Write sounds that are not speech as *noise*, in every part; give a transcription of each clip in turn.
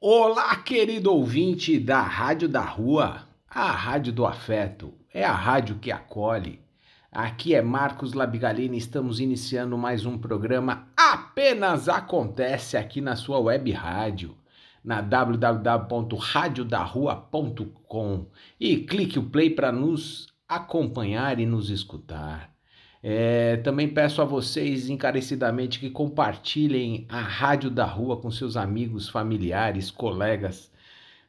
Olá, querido ouvinte da Rádio da Rua, a Rádio do Afeto, é a rádio que acolhe. Aqui é Marcos Labigalini, estamos iniciando mais um programa Apenas Acontece aqui na sua web rádio, na www.radiodarrua.com e clique o play para nos acompanhar e nos escutar. É, também peço a vocês encarecidamente que compartilhem a Rádio da Rua com seus amigos, familiares, colegas,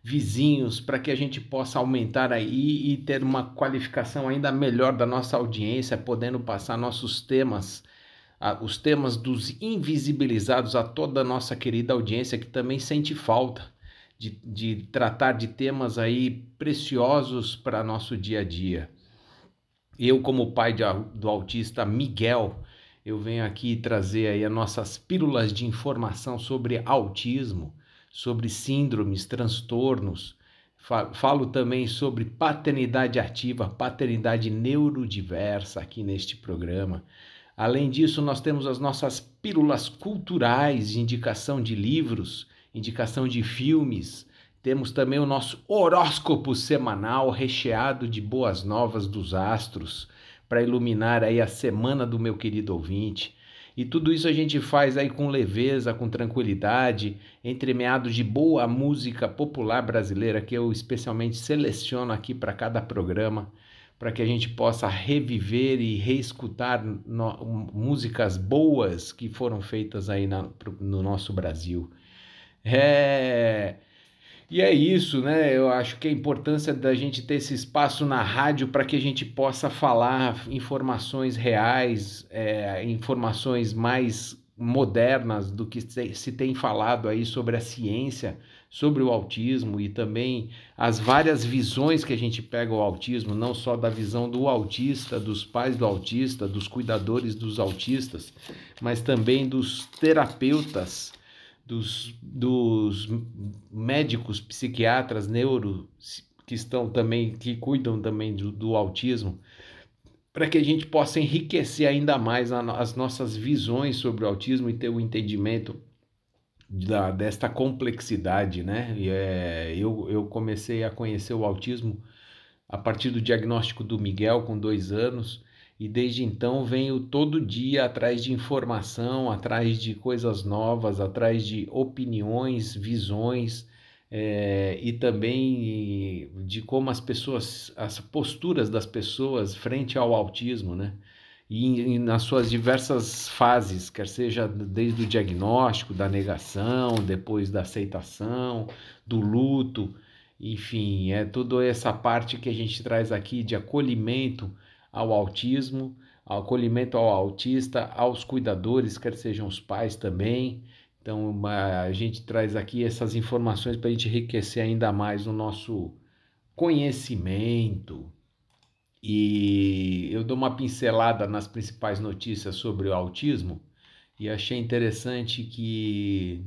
vizinhos, para que a gente possa aumentar aí e ter uma qualificação ainda melhor da nossa audiência, podendo passar nossos temas, os temas dos invisibilizados a toda a nonossa querida audiência que também sente falta de, de tratar de temas aí preciosos para nosso dia a dia. Eu, como pai de, do autista Miguel, eu venho aqui trazer aí as nossas pílulas de informação sobre autismo, sobre síndromes, transtornos. Falo também sobre paternidade ativa, paternidade neurodiversa aqui neste programa. Além disso, nós temos as nossas pílulas culturais, indicação de livros, indicação de filmes, temos também o nosso horóscopo semanal recheado de boas novas dos astros para iluminar aí a semana do meu querido ouvinte. E tudo isso a gente faz aí com leveza, com tranquilidade, entremeado de boa música popular brasileira que eu especialmente seleciono aqui para cada programa, para que a gente possa reviver e reescutar no, músicas boas que foram feitas aí na, no nosso Brasil. É e é isso, né? Eu acho que a importância da gente ter esse espaço na rádio para que a gente possa falar informações reais, é, informações mais modernas do que se tem falado aí sobre a ciência, sobre o autismo e também as várias visões que a gente pega o autismo, não só da visão do autista, dos pais do autista, dos cuidadores dos autistas, mas também dos terapeutas dos, dos médicos, psiquiatras, neuro, que estão também, que cuidam também do, do autismo, para que a gente possa enriquecer ainda mais a, as nossas visões sobre o autismo e ter o um entendimento da, desta complexidade, né? E, é, eu, eu comecei a conhecer o autismo a partir do diagnóstico do Miguel com dois anos e desde então venho todo dia atrás de informação, atrás de coisas novas, atrás de opiniões, visões é, e também de como as pessoas, as posturas das pessoas frente ao autismo, né? E, e nas suas diversas fases, quer seja desde o diagnóstico, da negação, depois da aceitação, do luto, enfim, é toda essa parte que a gente traz aqui de acolhimento ao autismo, ao acolhimento ao autista, aos cuidadores, quer sejam os pais também. Então, a gente traz aqui essas informações para a gente enriquecer ainda mais o nosso conhecimento. E eu dou uma pincelada nas principais notícias sobre o autismo e achei interessante que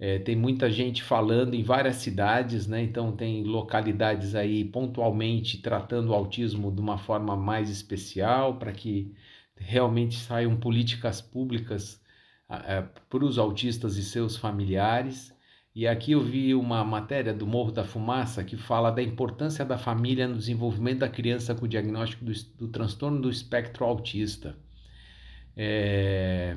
é, tem muita gente falando em várias cidades, né? Então tem localidades aí pontualmente tratando o autismo de uma forma mais especial para que realmente saiam políticas públicas é, para os autistas e seus familiares. E aqui eu vi uma matéria do Morro da Fumaça que fala da importância da família no desenvolvimento da criança com o diagnóstico do, do transtorno do espectro autista. É,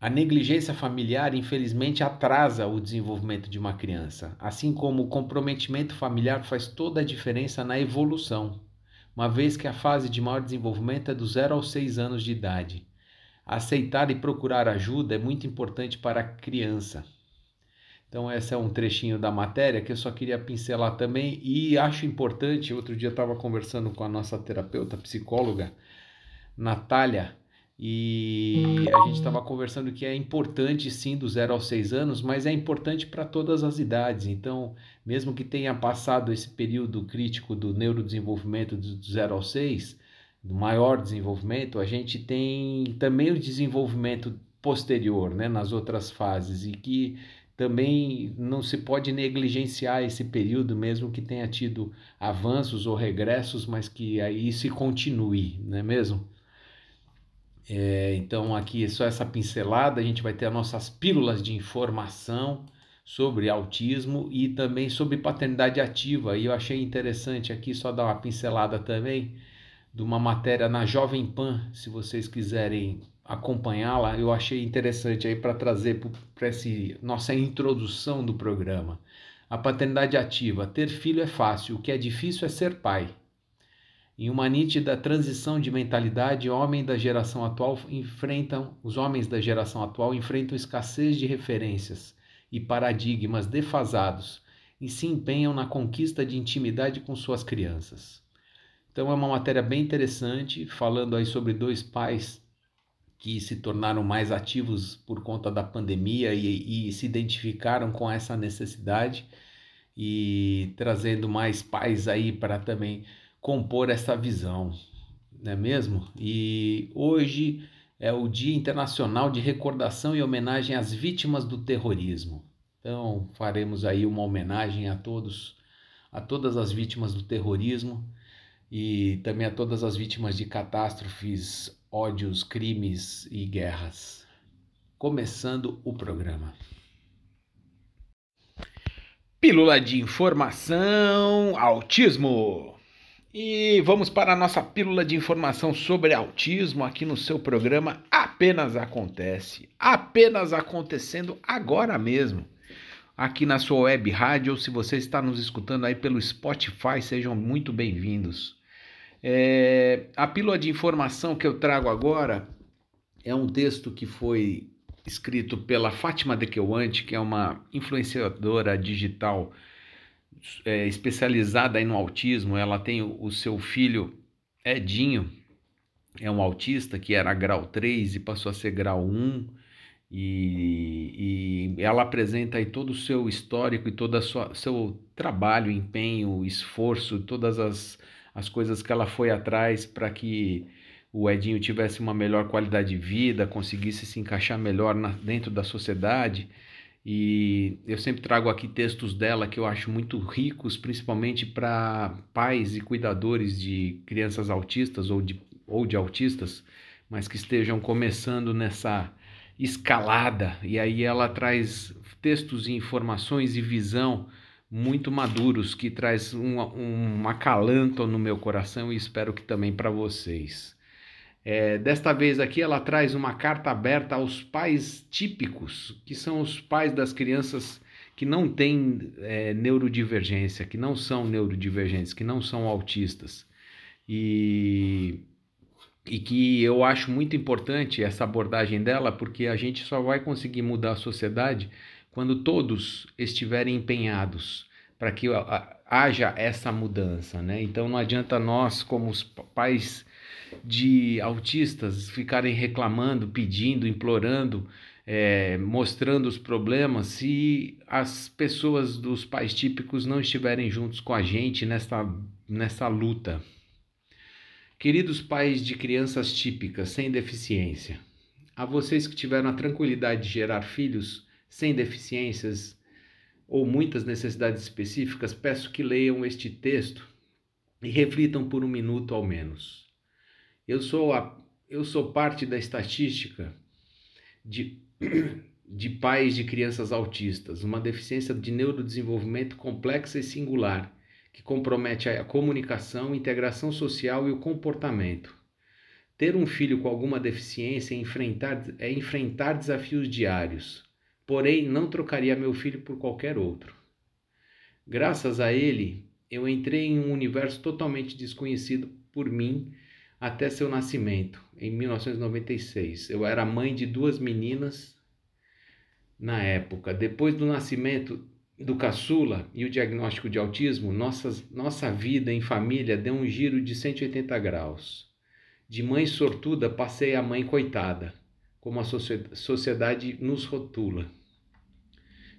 a negligência familiar, infelizmente, atrasa o desenvolvimento de uma criança, assim como o comprometimento familiar faz toda a diferença na evolução, uma vez que a fase de maior desenvolvimento é do 0 aos 6 anos de idade. Aceitar e procurar ajuda é muito importante para a criança. Então, esse é um trechinho da matéria que eu só queria pincelar também e acho importante. Outro dia eu estava conversando com a nossa terapeuta, psicóloga, Natália e a gente estava conversando que é importante sim do 0 aos 6 anos, mas é importante para todas as idades. Então, mesmo que tenha passado esse período crítico do neurodesenvolvimento do 0 aos 6, do maior desenvolvimento, a gente tem também o desenvolvimento posterior, né, nas outras fases, e que também não se pode negligenciar esse período, mesmo que tenha tido avanços ou regressos, mas que aí se continue, não é mesmo? É, então aqui é só essa pincelada, a gente vai ter as nossas pílulas de informação sobre autismo e também sobre paternidade ativa. E eu achei interessante aqui só dar uma pincelada também de uma matéria na Jovem Pan, se vocês quiserem acompanhá-la, eu achei interessante aí para trazer para essa nossa introdução do programa. A paternidade ativa. Ter filho é fácil, o que é difícil é ser pai. Em uma nítida transição de mentalidade, homens da geração atual enfrentam, os homens da geração atual enfrentam escassez de referências e paradigmas defasados e se empenham na conquista de intimidade com suas crianças. Então é uma matéria bem interessante, falando aí sobre dois pais que se tornaram mais ativos por conta da pandemia e, e se identificaram com essa necessidade e trazendo mais pais aí para também compor essa visão, não é mesmo? E hoje é o Dia Internacional de Recordação e Homenagem às Vítimas do Terrorismo. Então, faremos aí uma homenagem a todos, a todas as vítimas do terrorismo e também a todas as vítimas de catástrofes, ódios, crimes e guerras. Começando o programa. Pílula de informação, autismo. E vamos para a nossa pílula de informação sobre autismo aqui no seu programa Apenas Acontece. Apenas acontecendo agora mesmo. Aqui na sua web rádio, ou se você está nos escutando aí pelo Spotify, sejam muito bem-vindos. É, a pílula de informação que eu trago agora é um texto que foi escrito pela Fátima Dequeuante, que é uma influenciadora digital é, especializada no autismo, ela tem o, o, seu filho Edinho, é um autista que era grau 3 e passou a ser grau 1, e, e ela apresenta aí todo o seu histórico e todo o seu trabalho, empenho, esforço, todas as, as coisas que ela foi atrás para que o Edinho tivesse uma melhor qualidade de vida, conseguisse se encaixar melhor na, dentro da sociedade. E eu sempre trago aqui textos dela que eu acho muito ricos, principalmente para pais e cuidadores de crianças autistas ou de, ou de autistas, mas que estejam começando nessa escalada. E aí ela traz textos e informações e visão muito maduros que traz um, um acalanto no meu coração e espero que também para vocês. É, desta vez aqui ela traz uma carta aberta aos pais típicos, que são os pais das crianças que não têm é, neurodivergência, que não são neurodivergentes, que não são autistas. E, e que eu acho muito importante essa abordagem dela, porque a gente só vai conseguir mudar a sociedade quando todos estiverem empenhados para que haja essa mudança, né? Então não adianta nós, como os pais de autistas ficarem reclamando, pedindo, implorando, é, mostrando os problemas, se as pessoas dos pais típicos não estiverem juntos com a gente nessa, nessa luta. Queridos pais de crianças típicas sem deficiência, a vocês que tiveram a tranquilidade de gerar filhos sem deficiências ou muitas necessidades específicas, peço que leiam este texto e reflitam por um minuto ao menos. Eu sou, a, eu sou parte da estatística de, *clears throat* de pais de crianças autistas, uma deficiência de neurodesenvolvimento complexa e singular, que compromete a comunicação, integração social e o comportamento. Ter um filho com alguma deficiência é enfrentar, é enfrentar desafios diários, porém não trocaria meu filho por qualquer outro. Graças a ele, eu entrei em um universo totalmente desconhecido por mim até seu nascimento, em 1996. Eu era mãe de duas meninas na época. Depois do nascimento do caçula e o diagnóstico de autismo, nossas, nossa vida em família deu um giro de 180 graus. De mãe sortuda passei a mãe coitada, como a sociedade nos rotula.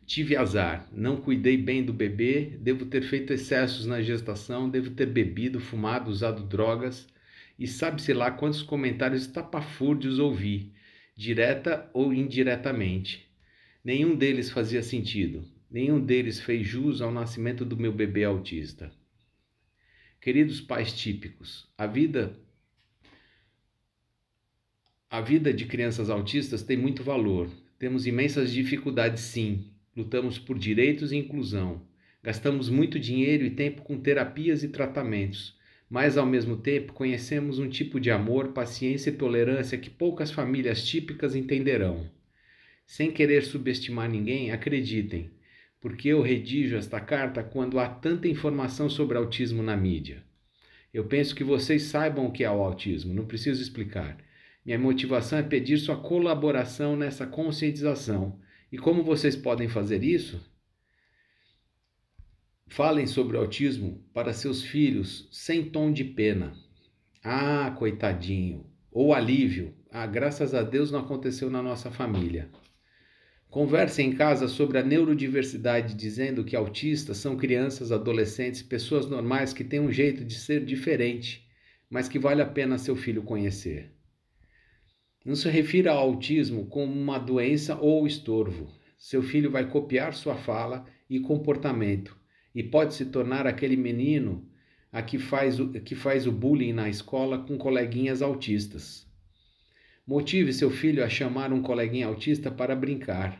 Tive azar, não cuidei bem do bebê, devo ter feito excessos na gestação, devo ter bebido, fumado, usado drogas e sabe-se lá quantos comentários estapafúrdios ouvi, direta ou indiretamente. Nenhum deles fazia sentido, nenhum deles fez jus ao nascimento do meu bebê autista. Queridos pais típicos, a vida A vida de crianças autistas tem muito valor. Temos imensas dificuldades, sim. Lutamos por direitos e inclusão. Gastamos muito dinheiro e tempo com terapias e tratamentos, mas ao mesmo tempo conhecemos um tipo de amor, paciência e tolerância que poucas famílias típicas entenderão. Sem querer subestimar ninguém, acreditem, porque eu redijo esta carta quando há tanta informação sobre autismo na mídia. Eu penso que vocês saibam o que é o autismo, não preciso explicar. Minha motivação é pedir sua colaboração nessa conscientização. E como vocês podem fazer isso? Falem sobre o autismo para seus filhos sem tom de pena. Ah, coitadinho. Ou alívio. Ah, graças a Deus não aconteceu na nossa família. Conversem em casa sobre a neurodiversidade, dizendo que autistas são crianças, adolescentes, pessoas normais que têm um jeito de ser diferente, mas que vale a pena seu filho conhecer. Não se refira ao autismo como uma doença ou estorvo. Seu filho vai copiar sua fala e comportamento e pode se tornar aquele menino a que faz o, que faz o bullying na escola com coleguinhas autistas. Motive seu filho a chamar um coleguinha autista para brincar.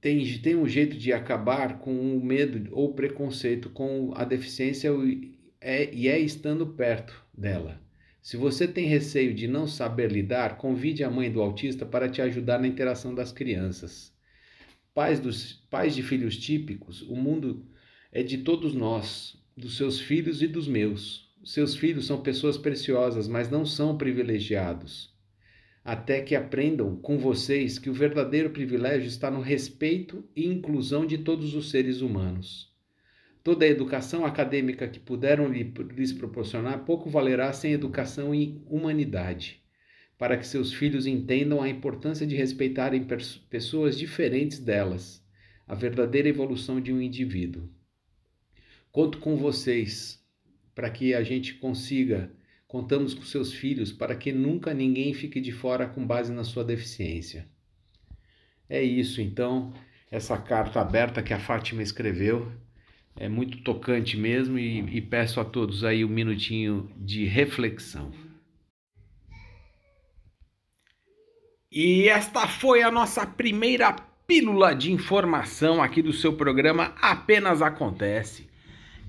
Tem, tem um jeito de acabar com o medo ou preconceito com a deficiência é, e é estando perto dela. Se você tem receio de não saber lidar, convide a mãe do autista para te ajudar na interação das crianças pais, dos, pais de filhos típicos, o mundo é de todos nós, dos seus filhos e dos meus. Seus filhos são pessoas preciosas, mas não são privilegiados. Até que aprendam com vocês que o verdadeiro privilégio está no respeito e inclusão de todos os seres humanos. Toda a educação acadêmica que puderam lhes proporcionar pouco valerá sem educação e humanidade para que seus filhos entendam a importância de respeitarem pessoas diferentes delas, a verdadeira evolução de um indivíduo. Conto com vocês para que a gente consiga, contamos com seus filhos para que nunca ninguém fique de fora com base na sua deficiência. É isso, então, essa carta aberta que a Fátima escreveu é muito tocante mesmo e, e peço a todos aí um minutinho de reflexão. E esta foi a nossa primeira pílula de informação aqui do seu programa Apenas Acontece,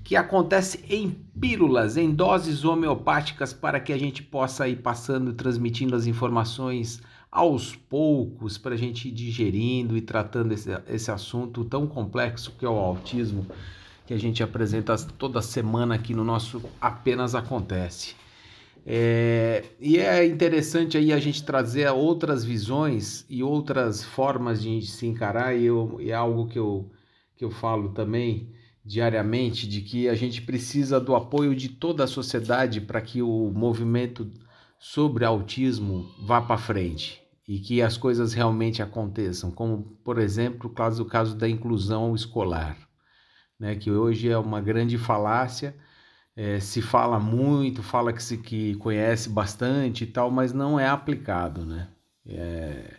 que acontece em pílulas, em doses homeopáticas, para que a gente possa ir passando transmitindo as informações aos poucos, para a gente ir digerindo e tratando esse, esse assunto tão complexo que é o autismo, que a gente apresenta toda semana aqui no nosso Apenas Acontece. É, e é interessante aí a gente trazer outras visões e outras formas de se encarar, e, eu, e é algo que eu, que eu falo também diariamente, de que a gente precisa do apoio de toda a sociedade para que o movimento sobre autismo vá para frente e que as coisas realmente aconteçam, como por exemplo o caso, o caso da inclusão escolar, né, que hoje é uma grande falácia é, se fala muito, fala que se que conhece bastante e tal, mas não é aplicado, né? É,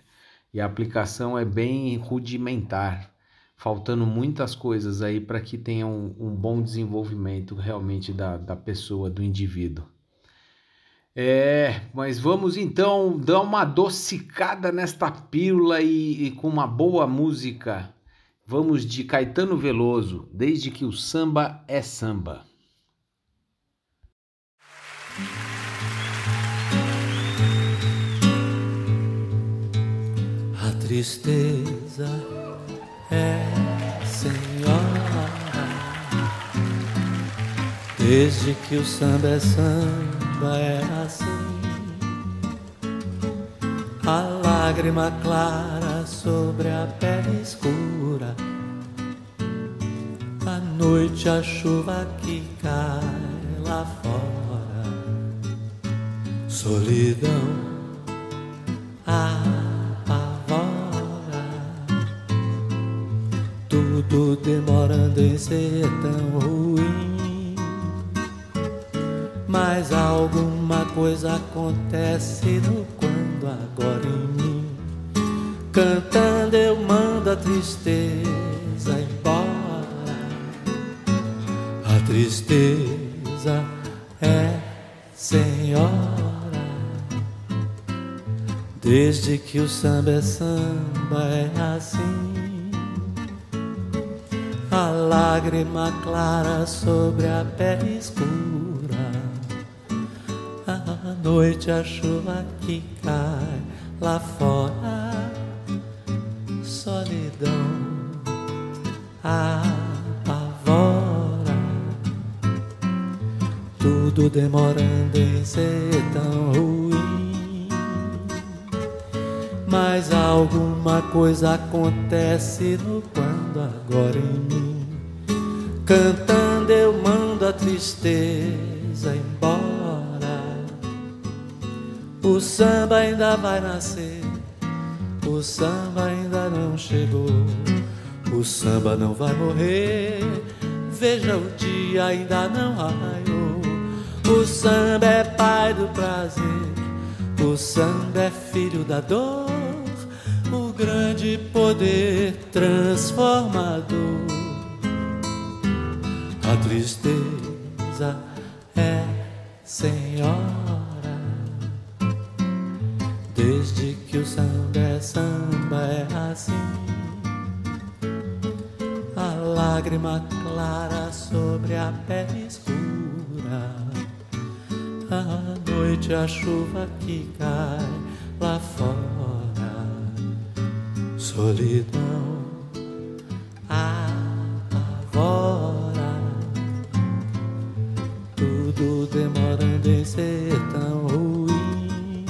e a aplicação é bem rudimentar, faltando muitas coisas aí para que tenha um, um, bom desenvolvimento realmente da, da pessoa, do indivíduo. É, mas vamos então dar uma adocicada nesta pílula e, e com uma boa música. Vamos de Caetano Veloso, desde que o samba é samba. A tristeza é senhora, desde que o samba é samba é assim. A lágrima clara sobre a pele escura, a noite a chuva que cai lá fora solidão apavora, tudo demorando em ser tão ruim. Mas alguma coisa acontece no quando agora em mim. Cantando eu mando a tristeza embora. A tristeza é Senhor. Desde que o samba é samba é assim. A lágrima clara sobre a pele escura. À noite a chuva que cai lá fora. Solidão apavora. Tudo demorando em ser tão ruim mas alguma coisa acontece no quando agora em mim. Cantando eu mando a tristeza embora. O samba ainda vai nascer, o samba ainda não chegou. O samba não vai morrer, veja o dia ainda não raiou. O samba é pai do prazer, o samba é filho da dor grande poder transformador. A tristeza é senhora, desde que o samba é samba é assim. A lágrima clara sobre a pele escura, a noite a chuva que cai lá fora solidão apavora, tudo demorando em ser tão ruim.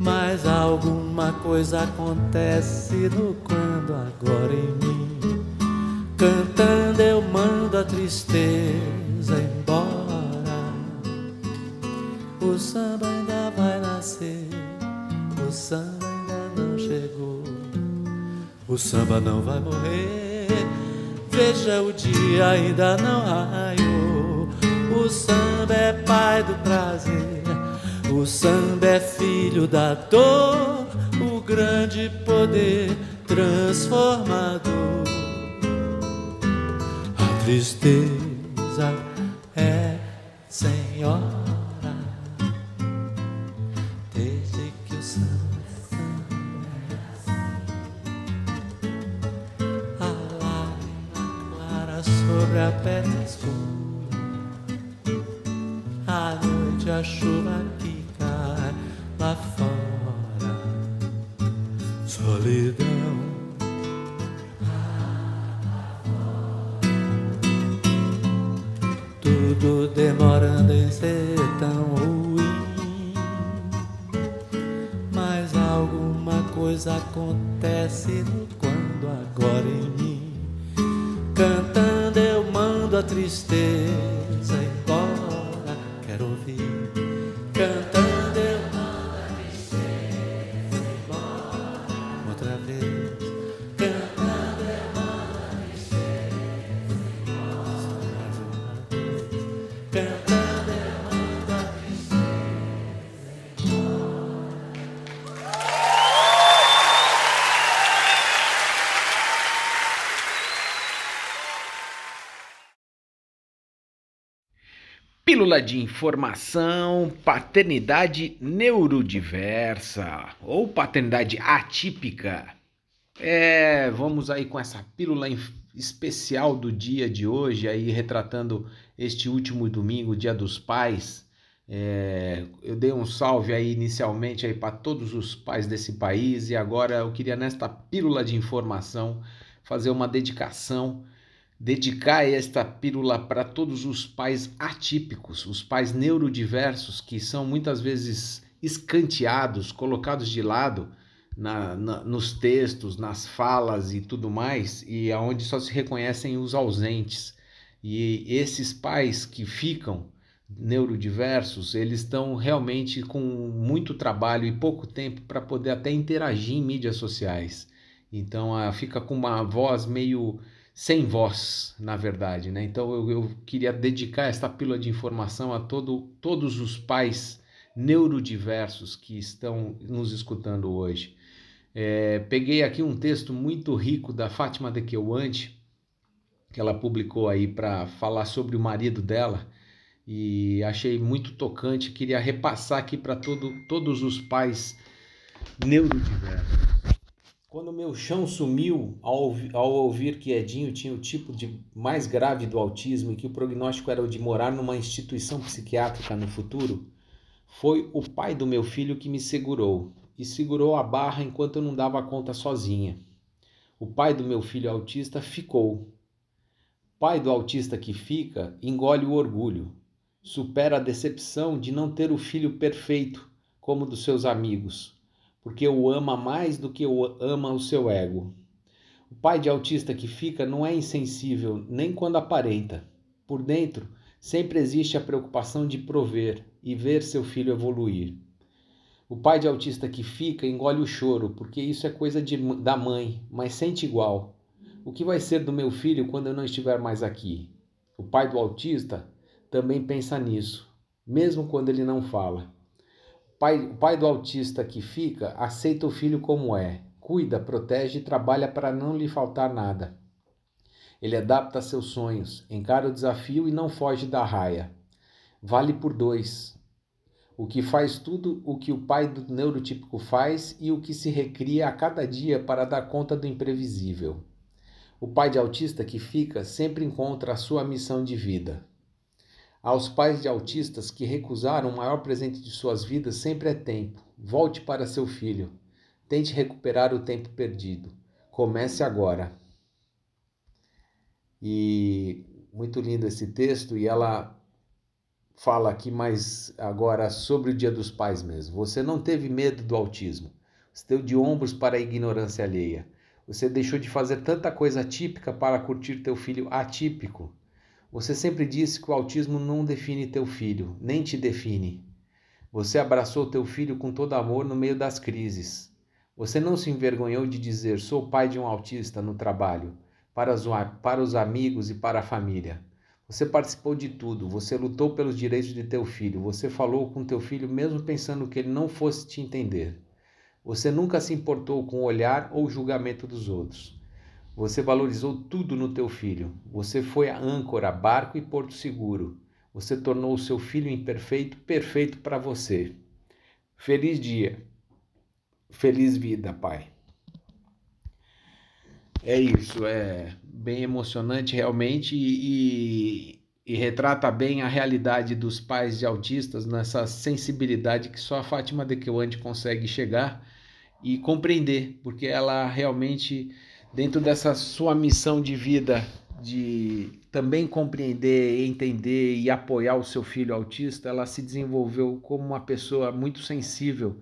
Mas alguma coisa acontece no quando agora em mim. Cantando eu mando a tristeza embora. O samba ainda vai nascer, o samba chegou. O samba não vai morrer. Veja o dia ainda não raiou. O samba é pai do prazer. O samba é filho da dor. O grande poder transformador. A tristeza é senhor. Pílula de informação, paternidade neurodiversa ou paternidade atípica. É, vamos aí com essa pílula especial do dia de hoje, aí retratando este último domingo, Dia dos Pais. É, eu dei um salve aí inicialmente aí para todos os pais desse país e agora eu queria nesta pílula de informação fazer uma dedicação dedicar esta pílula para todos os pais atípicos, os pais neurodiversos que são muitas vezes escanteados, colocados de lado na, na, nos textos, nas falas e tudo mais, e aonde só se reconhecem os ausentes. E esses pais que ficam neurodiversos, eles estão realmente com muito trabalho e pouco tempo para poder até interagir em mídias sociais. Então, fica com uma voz meio sem voz, na verdade. Né? Então eu, eu queria dedicar esta pílula de informação a todo, todos os pais neurodiversos que estão nos escutando hoje. É, peguei aqui um texto muito rico da Fátima de Queuante, que ela publicou aí para falar sobre o marido dela. e achei muito tocante. Queria repassar aqui para todo, todos os pais neurodiversos. Quando meu chão sumiu ao, ao ouvir que Edinho tinha o tipo de mais grave do autismo e que o prognóstico era o de morar numa instituição psiquiátrica no futuro, foi o pai do meu filho que me segurou e segurou a barra enquanto eu não dava conta sozinha. O pai do meu filho autista ficou. Pai do autista que fica engole o orgulho, supera a decepção de não ter o filho perfeito como dos seus amigos, porque o ama mais do que o ama o seu ego. O pai de autista que fica não é insensível nem quando aparenta. Por dentro, sempre existe a preocupação de prover e ver seu filho evoluir. O pai de autista que fica engole o choro, porque isso é coisa de, da mãe, mas sente igual. O que vai ser do meu filho quando eu não estiver mais aqui? O pai do autista também pensa nisso, mesmo quando ele não fala. Pai, o pai do autista que fica aceita o filho como é, cuida, protege e trabalha para não lhe faltar nada. Ele adapta seus sonhos, encara o desafio e não foge da raia. Vale por dois. O que faz tudo o que o pai do neurotípico faz e o que se recria a cada dia para dar conta do imprevisível. O pai de autista que fica sempre encontra a sua missão de vida. Aos pais de autistas que recusaram o maior presente de suas vidas sempre é tempo. Volte para seu filho. Tente recuperar o tempo perdido. Comece agora. E muito lindo esse texto e ela fala aqui mais agora sobre o Dia dos Pais mesmo. Você não teve medo do autismo. Você deu de ombros para a ignorância alheia. Você deixou de fazer tanta coisa típica para curtir teu filho atípico. Você sempre disse que o autismo não define teu filho, nem te define. Você abraçou teu filho com todo amor no meio das crises. Você não se envergonhou de dizer sou pai de um autista no trabalho, para os, amigos e para a família. Você participou de tudo, você lutou pelos direitos de teu filho, você falou com teu filho mesmo pensando que ele não fosse te entender. Você nunca se importou com o olhar ou julgamento dos outros. Você valorizou tudo no teu filho. Você foi a âncora, barco e porto seguro. Você tornou o seu filho imperfeito perfeito para você. Feliz dia. Feliz vida, pai. É isso, é bem emocionante realmente e, e, retrata bem a realidade dos pais de autistas nessa sensibilidade que só a Fátima de Kewante consegue chegar e compreender, porque ela realmente dentro dessa sua missão de vida de também compreender, entender e apoiar o seu filho autista, ela se desenvolveu como uma pessoa muito sensível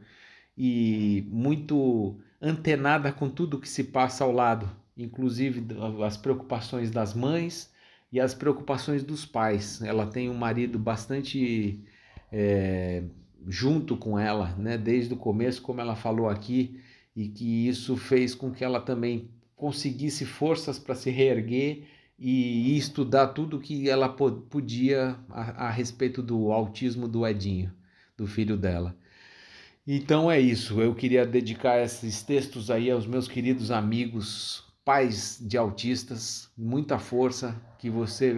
e muito antenada com tudo que se passa ao lado, inclusive as preocupações das mães e as preocupações dos pais. Ela tem um marido bastante é, junto com ela, né, desde o começo, como ela falou aqui, e que isso fez com que ela também conseguisse forças para se reerguer e, estudar tudo que ela podia a, a respeito do autismo do Edinho, do filho dela. Então é isso, eu queria dedicar esses textos aí aos meus queridos amigos, pais de autistas, muita força, que você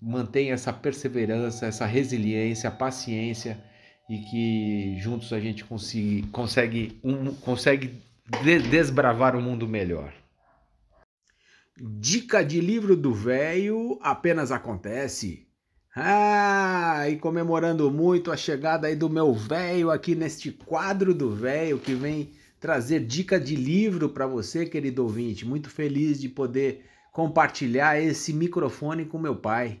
mantenha essa perseverança, essa resiliência, paciência e que juntos a gente consiga, consegue, um, consegue desbravar um mundo melhor. Dica de livro do velho apenas acontece. Ah, e comemorando muito a chegada aí do meu velho aqui neste quadro do velho que vem trazer dica de livro para você, querido ouvinte. Muito feliz de poder compartilhar esse microfone com meu pai,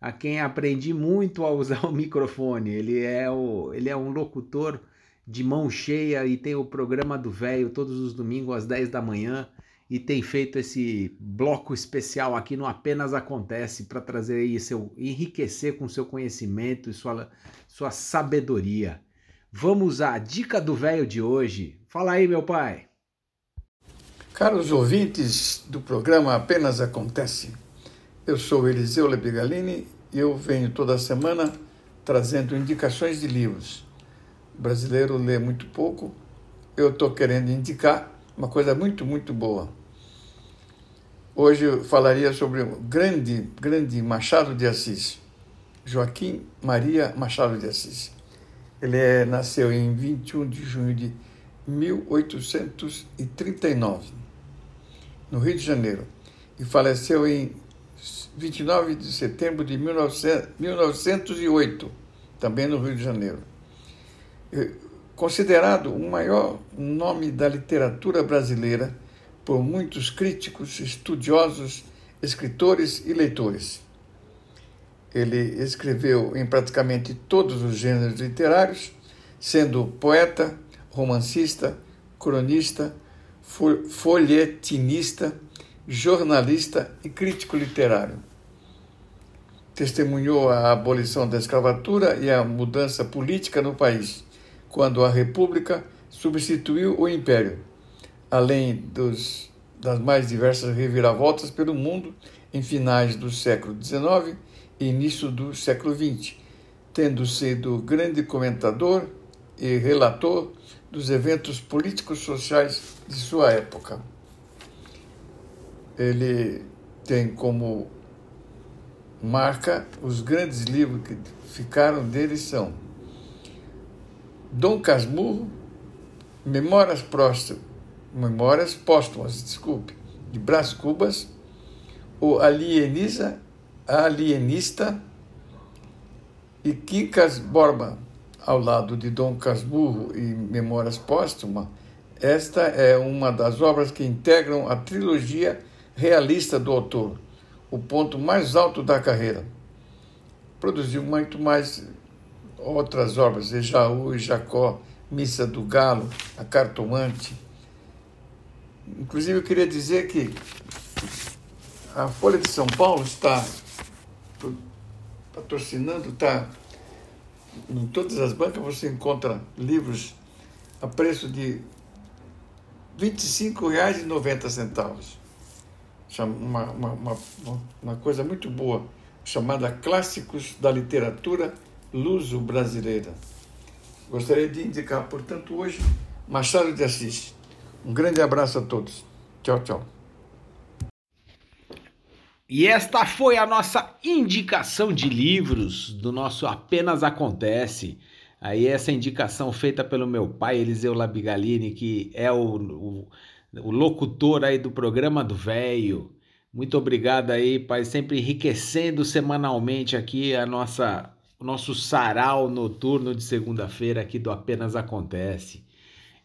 a quem aprendi muito a usar o microfone. Ele é, o, ele é um locutor de mão cheia e tem o programa do velho todos os domingos às 10 da manhã e tem feito esse bloco especial aqui no Apenas Acontece para trazer aí seu enriquecer com seu conhecimento e sua, sua sabedoria. Vamos à dica do velho de hoje. Fala aí, meu pai. Caros ouvintes do programa Apenas Acontece, eu sou Eliseu Lebigalini e eu venho toda semana trazendo indicações de livros. O brasileiro lê muito pouco, eu estou querendo indicar uma coisa muito, muito boa. Hoje eu falaria sobre o grande, grande Machado de Assis. Joaquim Maria Machado de Assis. Ele é, nasceu em 21 de junho de 1839, no Rio de Janeiro, e faleceu em 29 de setembro de 1908, também no Rio de Janeiro. Considerado o maior nome da literatura brasileira por muitos críticos, estudiosos, escritores e leitores. Ele escreveu em praticamente todos os gêneros literários, sendo poeta, romancista, cronista, folhetinista, jornalista e crítico literário. Testemunhou a abolição da escravatura e a mudança política no país, quando a República substituiu o Império, além dos, das mais diversas reviravoltas pelo mundo em finais do século XIX e início do século XX, tendo sido grande comentador e relator dos eventos políticos sociais de sua época. Ele tem como marca os grandes livros que ficaram dele são Dom Casmurro, Memórias, Próximo, Memórias Póstumas, desculpe, de Brás Cubas, o Alienista, Alienista e Quincas Borba, ao lado de Dom Casmurro e Memórias Póstuma, esta é uma das obras que integram a trilogia realista do autor, o ponto mais alto da carreira. Produziu muito mais outras obras, Ejaú e Jacó, Missa do Galo, A Cartomante. Inclusive, eu queria dizer que a Folha de São Paulo está patrocinando, está em todas as bancas você encontra livros a preço de R$ 25,90. Uma, uma, uma, uma coisa muito boa, chamada Clássicos da Literatura Luso-Brasileira. Gostaria de indicar, portanto, hoje, Machado de Assis. Um grande abraço a todos. Tchau, tchau. E esta foi a nossa indicação de livros do nosso Apenas Acontece. Aí essa indicação feita pelo meu pai, Eliseu Labigalini, que é o, o, o locutor aí do programa do Velho. Muito obrigado aí, pai, sempre enriquecendo semanalmente aqui a nossa o nosso sarau noturno de segunda-feira aqui do Apenas Acontece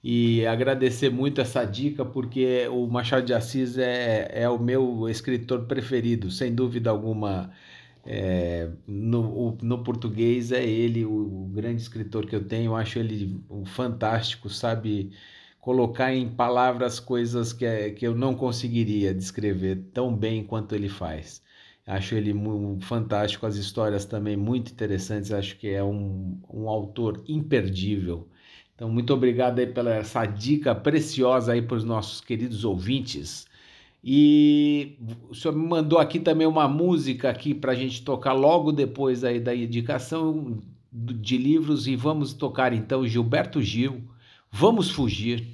e agradecer muito essa dica, porque o Machado de Assis é, é o meu escritor preferido, sem dúvida alguma. É, no, no português é ele o, o, grande escritor que eu tenho, eu acho ele um fantástico, sabe colocar em palavras coisas que, que eu não conseguiria descrever tão bem quanto ele faz. Acho ele um, fantástico, as histórias também muito interessantes, acho que é um, um autor imperdível. Então, muito obrigado aí pela essa dica preciosa aí para os nossos queridos ouvintes. E o senhor me mandou aqui também uma música aqui para a gente tocar logo depois aí da indicação de livros e vamos tocar então Gilberto Gil, Vamos Fugir.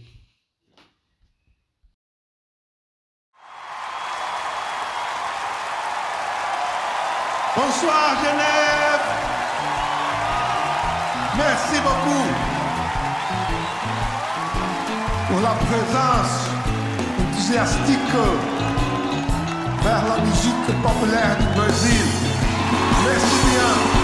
Bonsoir Genève. La présence enthousiastique vers la musique populaire du Brésil. Merci bien.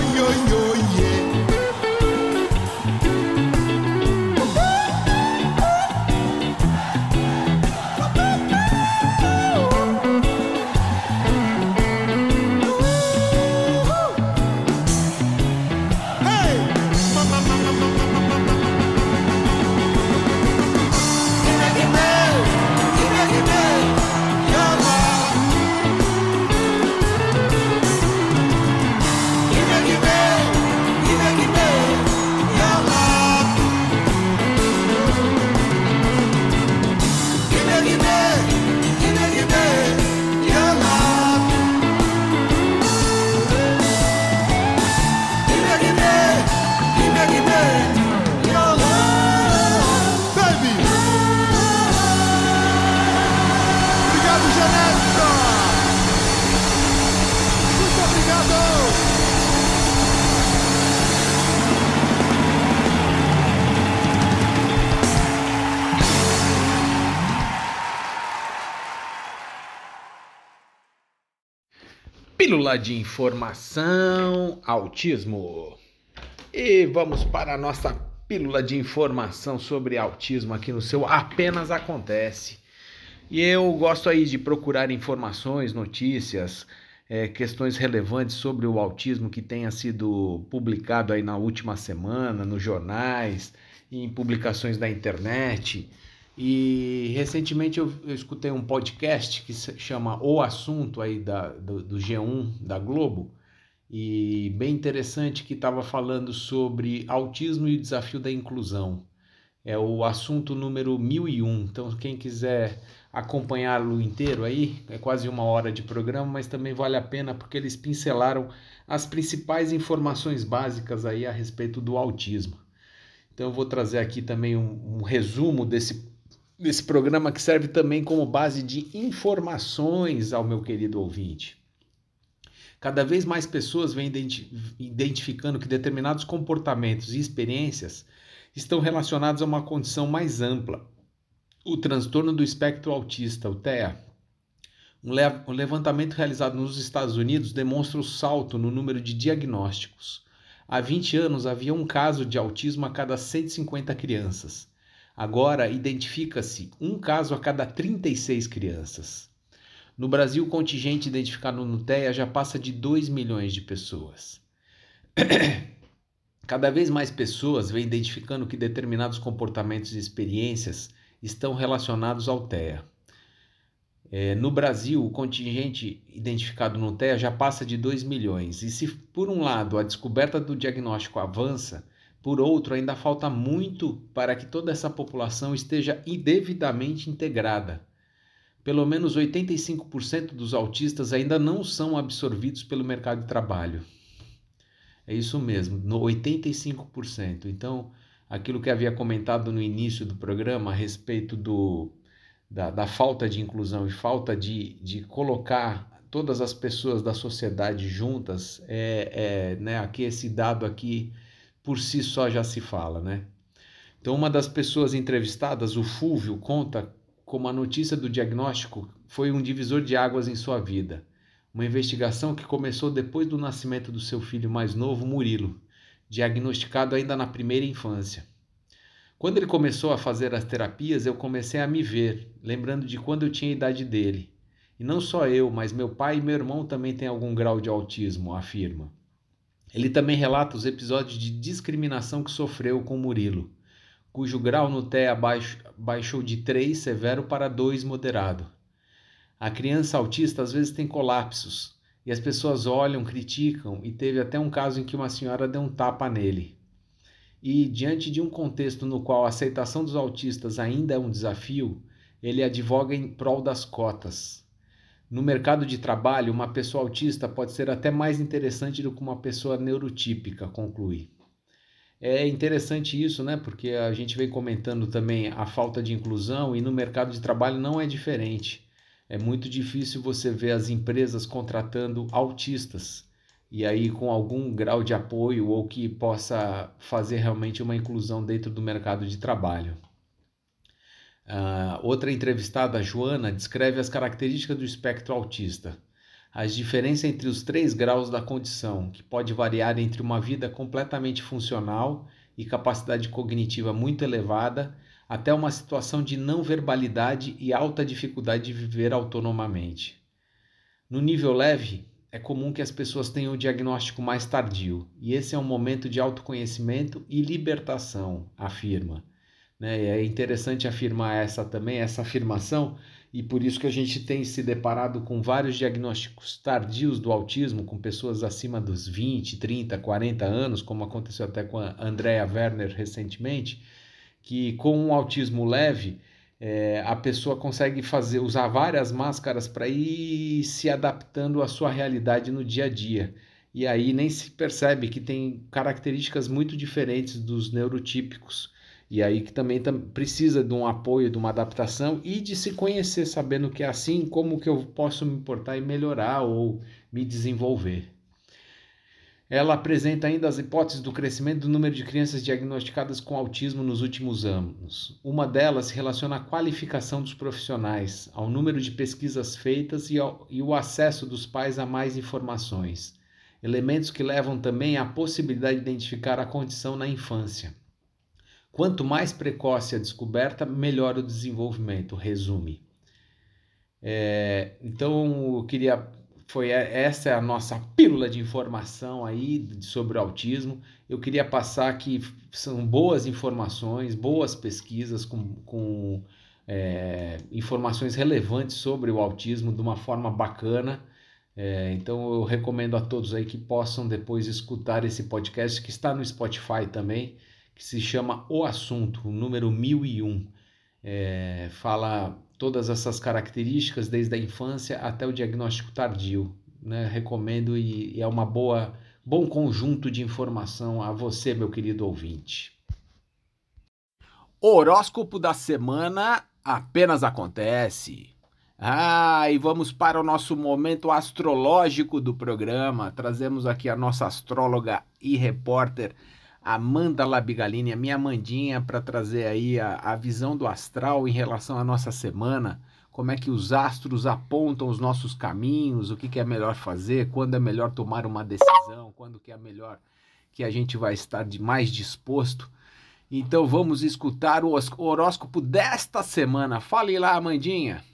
Yo, yo, Pílula de informação, autismo. E vamos para a nossa pílula de informação sobre autismo aqui no seu Apenas Acontece. E eu gosto aí de procurar informações, notícias, eh, questões relevantes sobre o autismo que tenha sido publicado aí na última semana, nos jornais, em publicações da internet. E recentemente eu, eu escutei um podcast que se chama O Assunto aí da, do, do G1 da Globo e bem interessante que estava falando sobre autismo e o desafio da inclusão. É o assunto número 1001. Então, quem quiser acompanhá-lo inteiro aí, é quase uma hora de programa, mas também vale a pena porque eles pincelaram as principais informações básicas aí a respeito do autismo. Então, eu vou trazer aqui também um, um resumo desse, desse programa que serve também como base de informações ao meu querido ouvinte. Cada vez mais pessoas vêm identificando que determinados comportamentos e experiências estão relacionados a uma condição mais ampla, o transtorno do espectro autista, o TEA. Um levantamento realizado nos Estados Unidos demonstra o salto no número de diagnósticos. Há 20 anos havia um caso de autismo a cada 150 crianças. Agora identifica-se um caso a cada 36 crianças. No Brasil, o contingente identificado no TEA já passa de 2 milhões de pessoas. *clears throat* Cada vez mais pessoas vêm identificando que determinados comportamentos e experiências estão relacionados ao TEA. É, no Brasil, o contingente identificado no TEA já passa de 2 milhões, e se por um lado a descoberta do diagnóstico avança, por outro, ainda falta muito para que toda essa população esteja indevidamente integrada. Pelo menos 85% dos autistas ainda não são absorvidos pelo mercado de trabalho. É isso mesmo, no 85%. Então, aquilo que havia comentado no início do programa a respeito do, da, da falta de inclusão e falta de, de colocar todas as pessoas da sociedade juntas, é, é né, aqui esse dado aqui por si só já se fala, né? Então, uma das pessoas entrevistadas, o Fúvio, conta como a notícia do diagnóstico foi um divisor de águas em sua vida. Uma investigação que começou depois do nascimento do seu filho mais novo, Murilo, diagnosticado ainda na primeira infância. Quando ele começou a fazer as terapias, eu comecei a me ver, lembrando de quando eu tinha a idade dele. E não só eu, mas meu pai e meu irmão também têm algum grau de autismo, afirma. Ele também relata os episódios de discriminação que sofreu com Murilo cujo grau no TEA baixou de 3 severo para 2 moderado. A criança autista às vezes tem colapsos e as pessoas olham, criticam e teve até um caso em que uma senhora deu um tapa nele. E diante de um contexto no qual a aceitação dos autistas ainda é um desafio, ele advoga em prol das cotas. No mercado de trabalho, uma pessoa autista pode ser até mais interessante do que uma pessoa neurotípica, conclui. É interessante isso, né? Porque a gente vem comentando também a falta de inclusão e no mercado de trabalho não é diferente. É muito difícil você ver as empresas contratando autistas e aí com algum grau de apoio ou que possa fazer realmente uma inclusão dentro do mercado de trabalho. Uh, outra entrevistada, Joana, descreve as características do espectro autista as diferenças entre os três graus da condição, que pode variar entre uma vida completamente funcional e capacidade cognitiva muito elevada, até uma situação de não verbalidade e alta dificuldade de viver autonomamente. No nível leve, é comum que as pessoas tenham o diagnóstico mais tardio, e esse é um momento de autoconhecimento e libertação, afirma. Né? É interessante afirmar essa também, essa afirmação, e por isso que a gente tem se deparado com vários diagnósticos tardios do autismo, com pessoas acima dos 20, 30, 40 anos, como aconteceu até com a Andrea Werner recentemente, que com um autismo leve, é, a pessoa consegue fazer usar várias máscaras para ir se adaptando à sua realidade no dia a dia. E aí nem se percebe que tem características muito diferentes dos neurotípicos e aí que também precisa de um apoio, de uma adaptação e de se conhecer, sabendo que é assim, como que eu posso me importar e melhorar ou me desenvolver. Ela apresenta ainda as hipóteses do crescimento do número de crianças diagnosticadas com autismo nos últimos anos. Uma delas se relaciona à qualificação dos profissionais, ao número de pesquisas feitas e, ao, e o acesso dos pais a mais informações. Elementos que levam também à possibilidade de identificar a condição na infância. Quanto mais precoce a descoberta, melhor o desenvolvimento, resume. É, então, eu queria. Foi essa é a nossa pílula de informação aí sobre o autismo. Eu queria passar que são boas informações, boas pesquisas com, com é, informações relevantes sobre o autismo de uma forma bacana. É, então eu recomendo a todos aí que possam depois escutar esse podcast que está no Spotify também que se chama O Assunto, o número 1001. É, fala todas essas características desde a infância até o diagnóstico tardio. Né? Recomendo e, e é uma boa bom conjunto de informação a você, meu querido ouvinte. Horóscopo da semana apenas acontece. Ah, e vamos para o nosso momento astrológico do programa. Trazemos aqui a nossa astróloga e repórter Amanda Labigalini, a minha Amandinha, para trazer aí a, a visão do astral em relação à nossa semana. Como é que os astros apontam os nossos caminhos, o que, que é melhor fazer, quando é melhor tomar uma decisão, quando que é melhor que a gente vai estar de mais disposto. Então vamos escutar o horóscopo desta semana. Fale lá, Amandinha.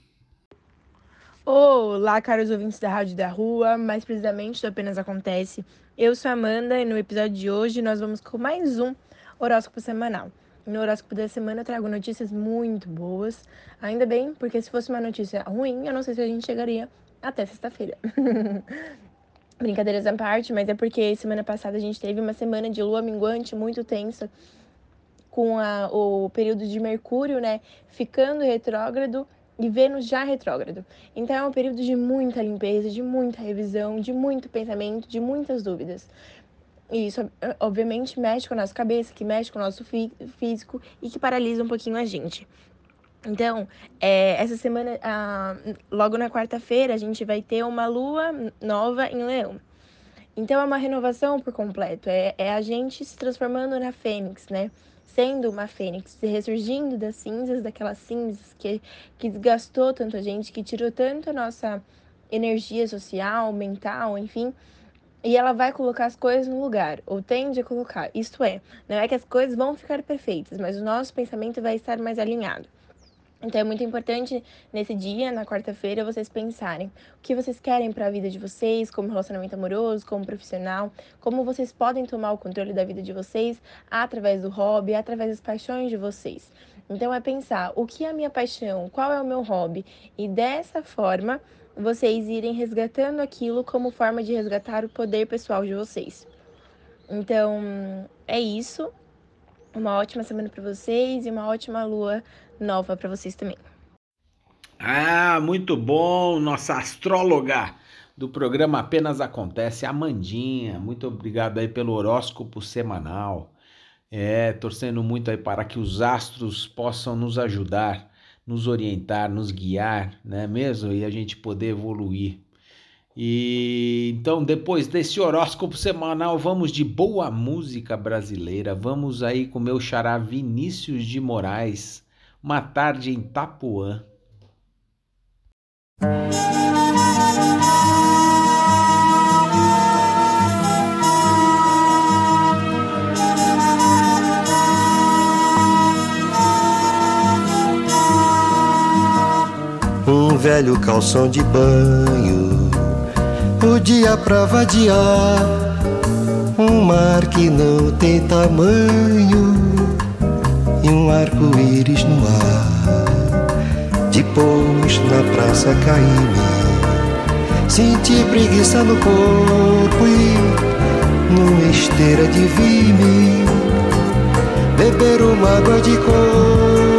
Olá, caros ouvintes da Rádio da Rua, mais precisamente do Apenas Acontece. Eu sou a Amanda e no episódio de hoje nós vamos com mais um horóscopo semanal. No horóscopo da semana eu trago notícias muito boas, ainda bem, porque se fosse uma notícia ruim, eu não sei se a gente chegaria até sexta-feira. *laughs* Brincadeiras à parte, mas é porque semana passada a gente teve uma semana de lua minguante muito tensa, com a, o período de Mercúrio, né, ficando retrógrado e Vênus já retrógrado. Então é um período de muita limpeza, de muita revisão, de muito pensamento, de muitas dúvidas. E isso, obviamente, mexe com a nossa cabeça, que mexe com o nosso fí físico e que paralisa um pouquinho a gente. Então, é, essa semana, ah, logo na quarta-feira, a gente vai ter uma lua nova em Leão. Então, é uma renovação por completo. É, é a gente se transformando na Fênix, né? Sendo uma fênix, ressurgindo das cinzas, daquelas cinzas que, que desgastou tanto a gente, que tirou tanto a nossa energia social, mental, enfim. E ela vai colocar as coisas no lugar, ou tende a colocar. Isto é, não é que as coisas vão ficar perfeitas, mas o nosso pensamento vai estar mais alinhado. Então é muito importante nesse dia, na quarta-feira, vocês pensarem o que vocês querem para a vida de vocês, como relacionamento amoroso, como profissional, como vocês podem tomar o controle da vida de vocês através do hobby, através das paixões de vocês. Então é pensar o que é a minha paixão, qual é o meu hobby e dessa forma vocês irem resgatando aquilo como forma de resgatar o poder pessoal de vocês. Então, é isso. Uma ótima semana para vocês e uma ótima lua nova para vocês também. Ah, muito bom, nossa astróloga do programa Apenas Acontece, Amandinha. Muito obrigado aí pelo horóscopo semanal. É, torcendo muito aí para que os astros possam nos ajudar, nos orientar, nos guiar, né mesmo? E a gente poder evoluir. E então, depois desse horóscopo semanal, vamos de boa música brasileira. Vamos aí com meu xará Vinícius de Moraes uma tarde em Tapuã. Um velho calção de banho, o dia pra vadiar, um mar que não tem tamanho um arco-íris no ar. Depois na praça caí-me, senti preguiça no corpo e numa esteira de vime, beber uma água de coco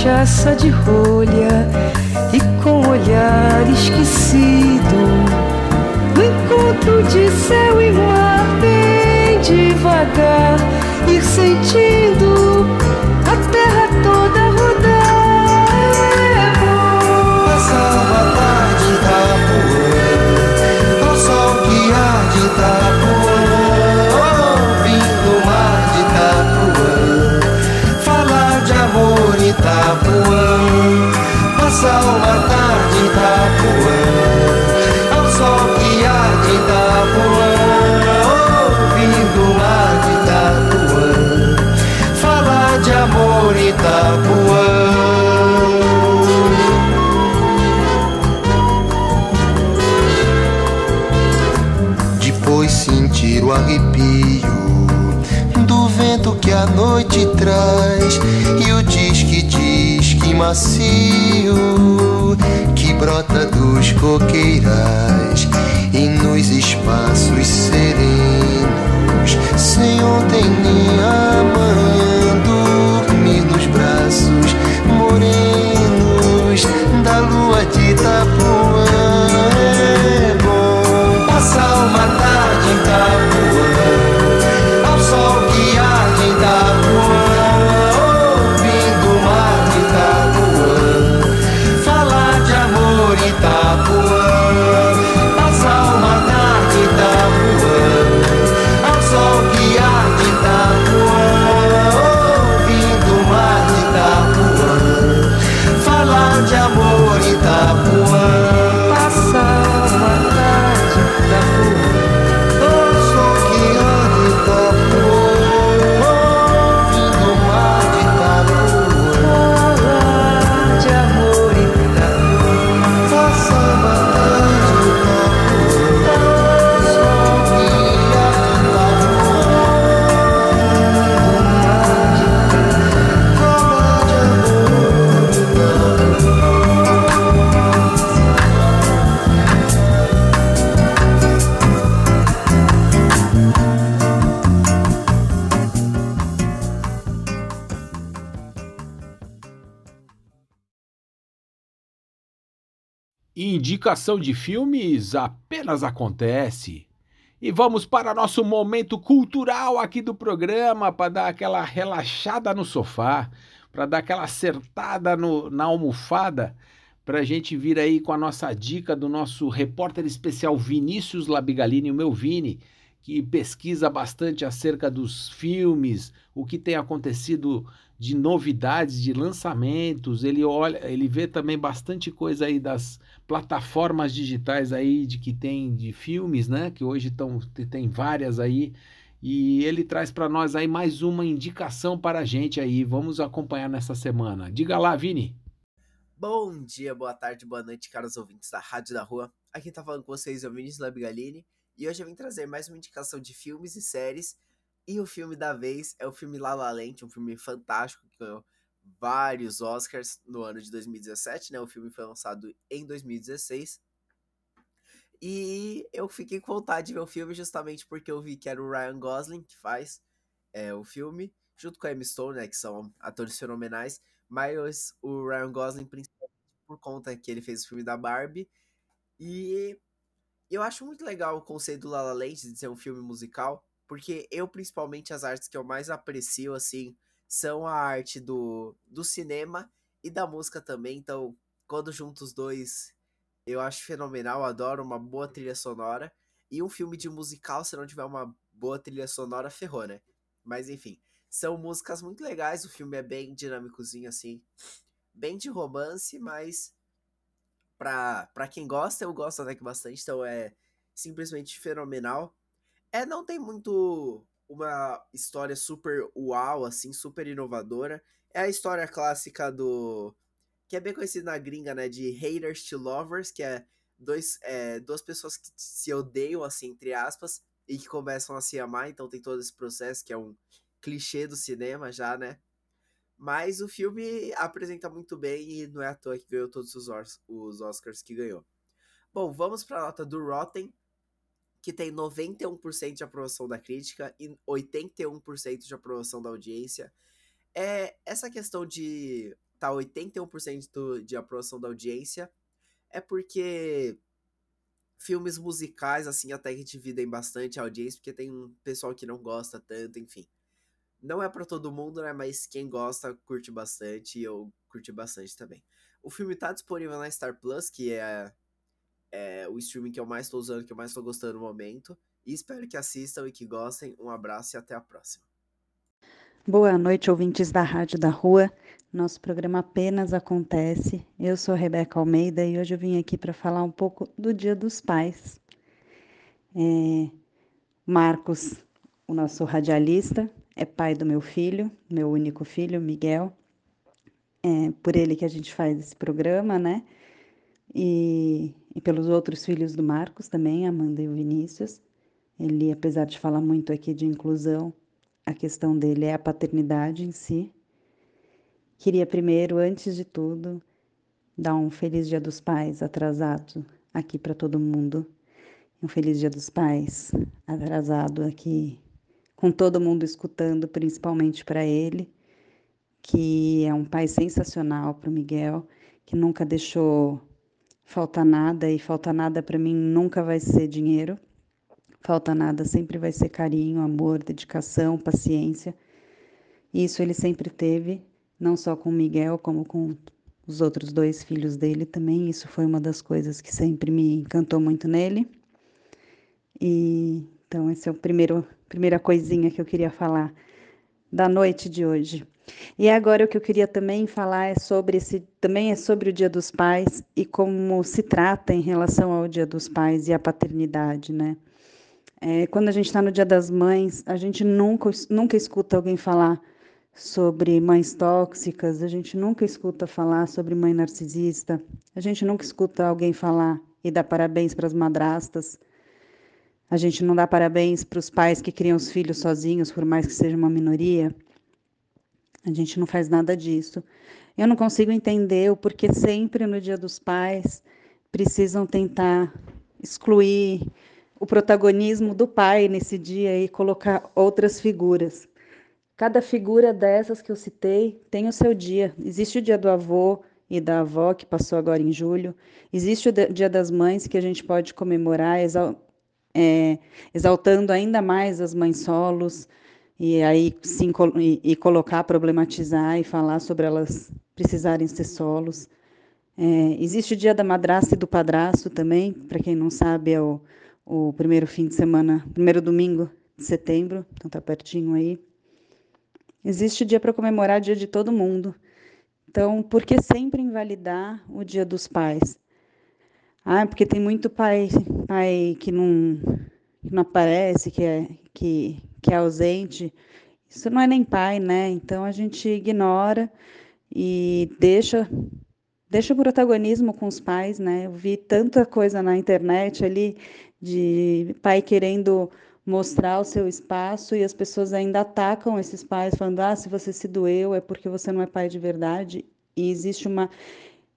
cachaça de rolha e com olhar esquecido. No encontro de céu e mar, bem devagar, ir sentindo macio que brota dos coqueirais e nos espaços serenos. Sem ontem nem amanhã Indicação de filmes apenas acontece. E vamos para nosso momento cultural aqui do programa para dar aquela relaxada no sofá, para dar aquela acertada no- na almofada, para a gente vir aí com a nossa dica do nosso repórter especial Vinícius Labigalini, o meu Vini, que pesquisa bastante acerca dos filmes, o que tem acontecido de novidades, de lançamentos. Ele olha, ele vê também bastante coisa aí das plataformas digitais aí de que tem de filmes, né? Que hoje estão tem várias aí. E ele traz para nós aí mais uma indicação para a gente aí. Vamos acompanhar nessa semana. Diga lá, Vini. Bom dia, boa tarde, boa noite, caros ouvintes da Rádio da Rua. Aqui tá falando com vocês é o Vinícius Labigalini e hoje eu vim trazer mais uma indicação de filmes e séries. E o filme da vez é o filme La La Land, um filme fantástico que ganhou vários Oscars no ano de 2017, né? O filme foi lançado em 2016. E eu fiquei com vontade de ver o filme justamente porque eu vi que era o Ryan Gosling que faz é, o filme, junto com a Emma Stone, né? Que são atores fenomenais. Mas o Ryan Gosling, principalmente por conta que ele fez o filme da Barbie. E eu acho muito legal o conceito do La La Land de ser um filme musical, porque eu, principalmente, as artes que eu mais aprecio, assim, são a arte do, do cinema e da música também. Então, quando junto os dois, eu acho fenomenal, adoro uma boa trilha sonora. E um filme de musical, se não tiver uma boa trilha sonora, ferrou, né? Mas enfim, são músicas muito legais, o filme é bem dinâmicozinho, assim, bem de romance, mas pra, pra quem gosta, eu gosto até que bastante, então é simplesmente fenomenal. É, não tem muito uma história super uau, assim, super inovadora. É a história clássica do. que é bem conhecida na gringa, né? De haters to lovers, que é, dois, é duas pessoas que se odeiam, assim, entre aspas, e que começam a se amar, então tem todo esse processo que é um clichê do cinema já, né? Mas o filme apresenta muito bem e não é à toa que ganhou todos os, Os- os Oscars que ganhou. Bom, vamos para a nota do Rotten, que tem 91% de aprovação da crítica e 81% de aprovação da audiência. É, essa questão de tá 81% do- de aprovação da audiência é porque filmes musicais, assim, até que dividem bastante a audiência, porque tem um pessoal que não gosta tanto, enfim. Não é pra todo mundo, né? Mas quem gosta, curte bastante, e eu curti bastante também. O filme tá disponível na Star Plus, que é, é o streaming que eu mais tô usando, que eu mais tô gostando no momento. E espero que assistam e que gostem. Um abraço e até a próxima. Boa noite, ouvintes da Rádio da Rua. Nosso programa apenas acontece. Eu sou Rebeca Almeida e hoje eu vim aqui para falar um pouco do Dia dos Pais. É, Marcos, o nosso radialista, é pai do meu filho, meu único filho, Miguel. É por ele que a gente faz esse programa, né? E, e pelos outros filhos do Marcos também, Amanda e o Vinícius. Ele, apesar de falar muito aqui de inclusão, a questão dele é a paternidade em si. Queria primeiro, antes de tudo, dar um feliz Dia dos Pais atrasado aqui para todo mundo. Um feliz Dia dos Pais atrasado aqui, com todo mundo escutando, principalmente para ele, que é um pai sensacional para o Miguel, que nunca deixou faltar nada e falta nada para mim nunca vai ser dinheiro. Falta nada sempre vai ser carinho, amor, dedicação, paciência. Isso ele sempre teve, não só com Miguel, como com os outros dois filhos dele também. Isso foi uma das coisas que sempre me encantou muito nele. E então esse é o primeiro primeira coisinha que eu queria falar da noite de hoje. E agora o que eu queria também falar é sobre esse também é sobre o Dia dos Pais e como se trata em relação ao Dia dos Pais e a paternidade, né? É, quando a gente está no Dia das Mães, a gente nunca nunca escuta alguém falar sobre mães tóxicas, a gente nunca escuta falar sobre mãe narcisista, a gente nunca escuta alguém falar e dar parabéns para as madrastas. A gente não dá parabéns para os pais que criam os filhos sozinhos, por mais que seja uma minoria. A gente não faz nada disso. Eu não consigo entender o porquê sempre no Dia dos Pais precisam tentar excluir o protagonismo do pai nesse dia e colocar outras figuras. Cada figura dessas que eu citei tem o seu dia. Existe o dia do avô e da avó, que passou agora em julho. Existe o dia das mães, que a gente pode comemorar, é, exaltando ainda mais as mães solos, e aí sim e, e, colocar, problematizar e falar sobre elas precisarem ser solos. É, existe o dia da madrasta e do padrasto também, para quem não sabe, é o, o primeiro fim de semana, primeiro domingo de setembro, então tá pertinho aí. Existe dia para comemorar o dia de todo mundo. Então, por que sempre invalidar o dia dos pais? Ah, porque tem muito pai, pai que não, que não aparece, que é, que, que é ausente. Isso não é nem pai, né? Então a gente ignora e deixa deixa o protagonismo com os pais, né? Eu vi tanta coisa na internet ali de pai querendo mostrar o seu espaço e as pessoas ainda atacam esses pais, falando: ah, se você se doeu é porque você não é pai de verdade. E existe uma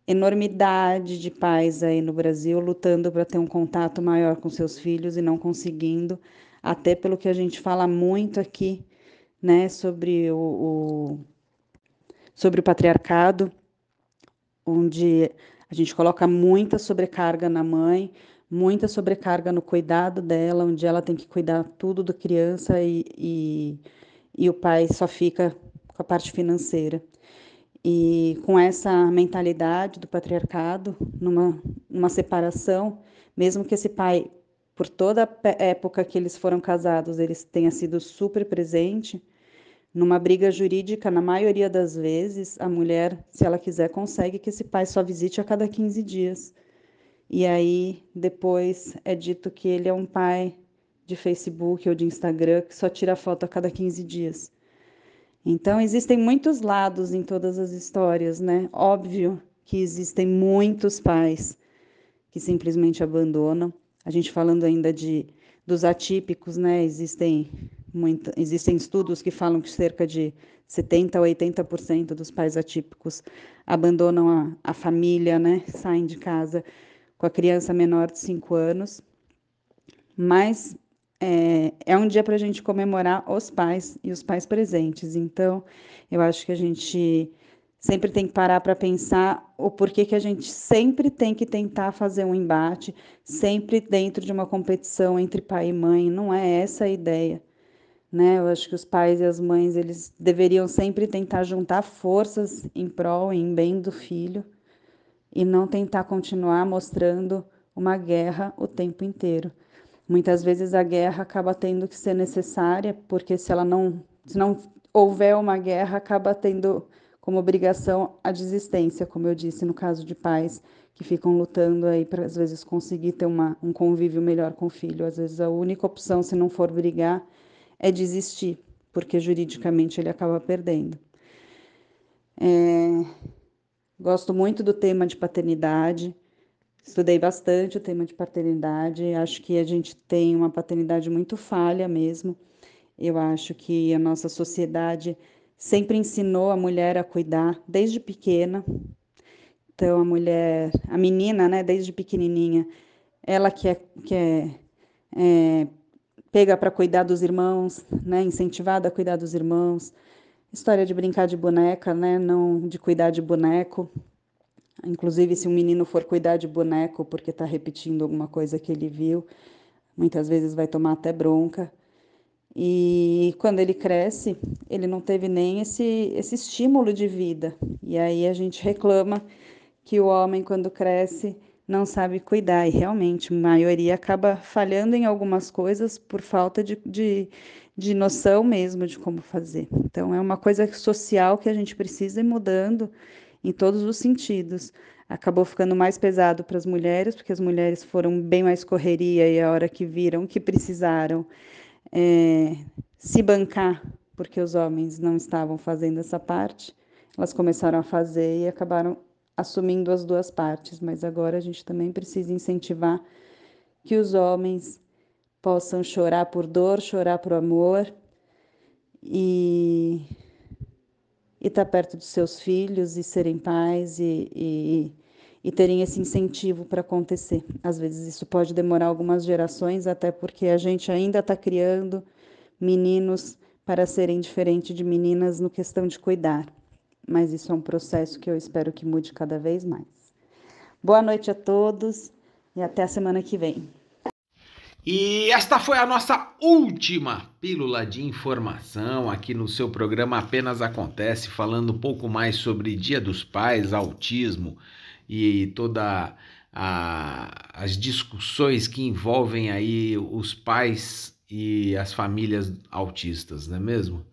enormidade de pais aí no Brasil lutando para ter um contato maior com seus filhos e não conseguindo, até pelo que a gente fala muito aqui, né, sobre o, o sobre o patriarcado, onde a gente coloca muita sobrecarga na mãe, muita sobrecarga no cuidado dela, onde ela tem que cuidar tudo da criança e, e, e o pai só fica com a parte financeira. E com essa mentalidade do patriarcado, numa, numa separação, mesmo que esse pai, por toda a época que eles foram casados, eles tenha sido super presente, numa briga jurídica, na maioria das vezes, a mulher, se ela quiser, consegue que esse pai só visite a cada 15 dias. E aí depois é dito que ele é um pai de Facebook ou de Instagram que só tira foto a cada 15 dias. Então existem muitos lados em todas as histórias, né? Óbvio que existem muitos pais que simplesmente abandonam. A gente falando ainda de dos atípicos, né? Existem muito, existem estudos que falam que cerca de 70 a 80% dos pais atípicos abandonam a, a família, né? Saem de casa com a criança menor de 5 anos, mas é, é um dia para a gente comemorar os pais e os pais presentes. Então, eu acho que a gente sempre tem que parar para pensar o porquê que a gente sempre tem que tentar fazer um embate, sempre dentro de uma competição entre pai e mãe. Não é essa a ideia. Né? Eu acho que os pais e as mães eles deveriam sempre tentar juntar forças em prol e em bem do filho e não tentar continuar mostrando uma guerra o tempo inteiro. Muitas vezes a guerra acaba tendo que ser necessária, porque se ela não, se não houver uma guerra, acaba tendo como obrigação a desistência, como eu disse no caso de pais que ficam lutando aí para às vezes conseguir ter uma, um convívio melhor com o filho. Às vezes a única opção, se não for brigar, é desistir, porque juridicamente ele acaba perdendo. É, Gosto muito do tema de paternidade. Estudei bastante o tema de paternidade. Acho que a gente tem uma paternidade muito falha mesmo. Eu acho que a nossa sociedade sempre ensinou a mulher a cuidar desde pequena. Então a mulher, a menina, né, desde pequenininha, ela que é, que é, é pega para cuidar dos irmãos, né, incentivada a cuidar dos irmãos. História de brincar de boneca, né, não de cuidar de boneco. Inclusive, se um menino for cuidar de boneco porque está repetindo alguma coisa que ele viu, muitas vezes vai tomar até bronca. E quando ele cresce, ele não teve nem esse, esse estímulo de vida. E aí a gente reclama que o homem, quando cresce, não sabe cuidar. E realmente, a maioria acaba falhando em algumas coisas por falta de, de, de noção mesmo de como fazer. Então, é uma coisa social que a gente precisa ir mudando em todos os sentidos. Acabou ficando mais pesado para as mulheres, porque as mulheres foram bem mais correria e a hora que viram que precisaram é, se bancar, porque os homens não estavam fazendo essa parte, elas começaram a fazer e acabaram assumindo as duas partes. Mas agora a gente também precisa incentivar que os homens possam chorar por dor, chorar por amor e estar tá perto dos seus filhos e serem pais e, e, e terem esse incentivo para acontecer. Às vezes isso pode demorar algumas gerações, até porque a gente ainda está criando meninos para serem diferentes de meninas no questão de cuidar. Mas isso é um processo que eu espero que mude cada vez mais. Boa noite a todos e até a semana que vem. E esta foi a nossa última pílula de informação aqui no seu programa Apenas Acontece, falando um pouco mais sobre Dia dos Pais, autismo e toda a, as discussões que envolvem aí os pais e as famílias autistas, não é mesmo?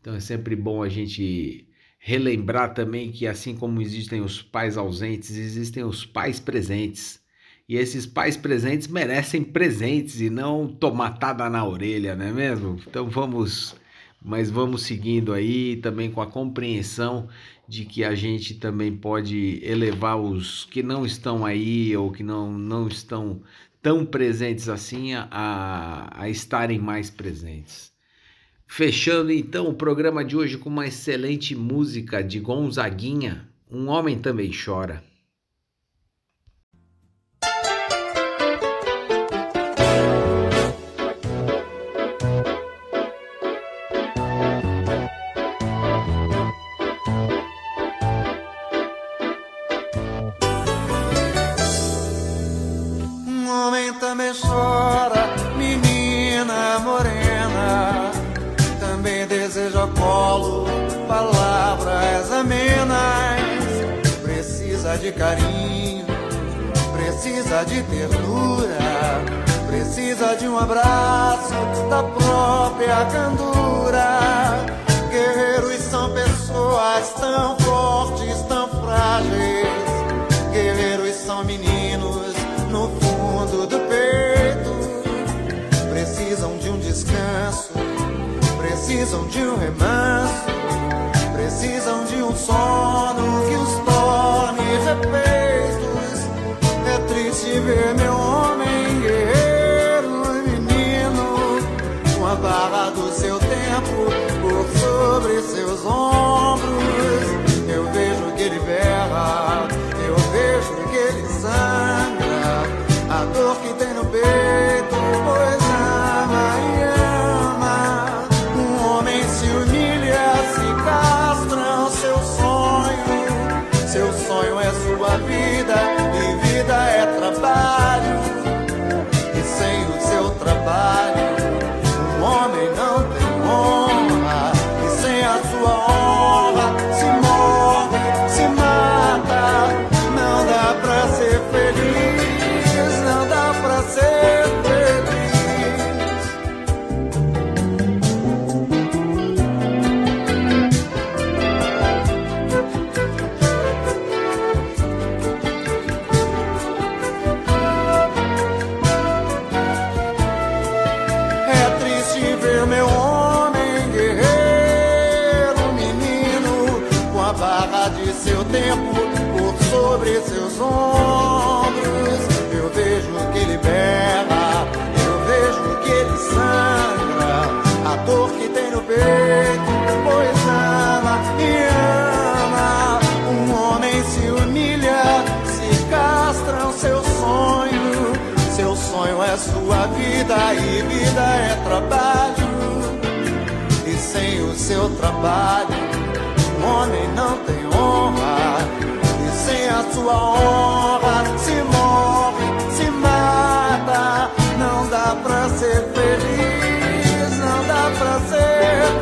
Então é sempre bom a gente relembrar também que assim como existem os pais ausentes, existem os pais presentes e esses pais presentes merecem presentes e não tomatada na orelha, não é mesmo? Então vamos, mas vamos seguindo aí também com a compreensão de que a gente também pode elevar os que não estão aí ou que não, não estão tão presentes assim a, a estarem mais presentes. Fechando então o programa de hoje com uma excelente música de Gonzaguinha, Um Homem Também Chora. De carinho, precisa de ternura, precisa de um abraço da própria candura. Guerreiros são pessoas tão fortes, tão frágeis. Guerreiros são meninos no fundo do peito. Precisam de um descanso, precisam de um remanso, precisam de um sono que os É triste ver meu homem guerreiro, menino, com a barra do seu tempo por sobre seus ombros. Eu vejo que ele berra, eu vejo que ele sangra, a dor que tem no peito, sua vida e vida é trabalho. E sem o seu trabalho, homem não tem honra. E sem a sua honra, se morre, se mata. Não dá pra ser feliz, não dá pra ser feliz.